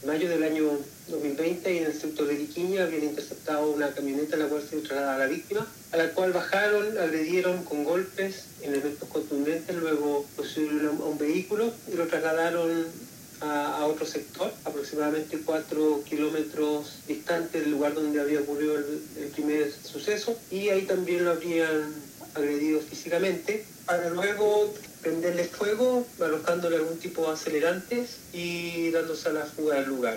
de mayo del año 2020 y en el sector de Liquiña habían interceptado una camioneta en la cual se trasladaba la víctima, a la cual bajaron, agredieron con golpes, en elementos contundentes, luego pusieron a un vehículo y lo trasladaron a, otro sector, aproximadamente cuatro kilómetros distante del lugar donde había ocurrido el, el primer suceso, y ahí también lo habrían agredido físicamente, para luego prenderle fuego, arrojándole algún tipo de acelerantes y dándose a la fuga del lugar.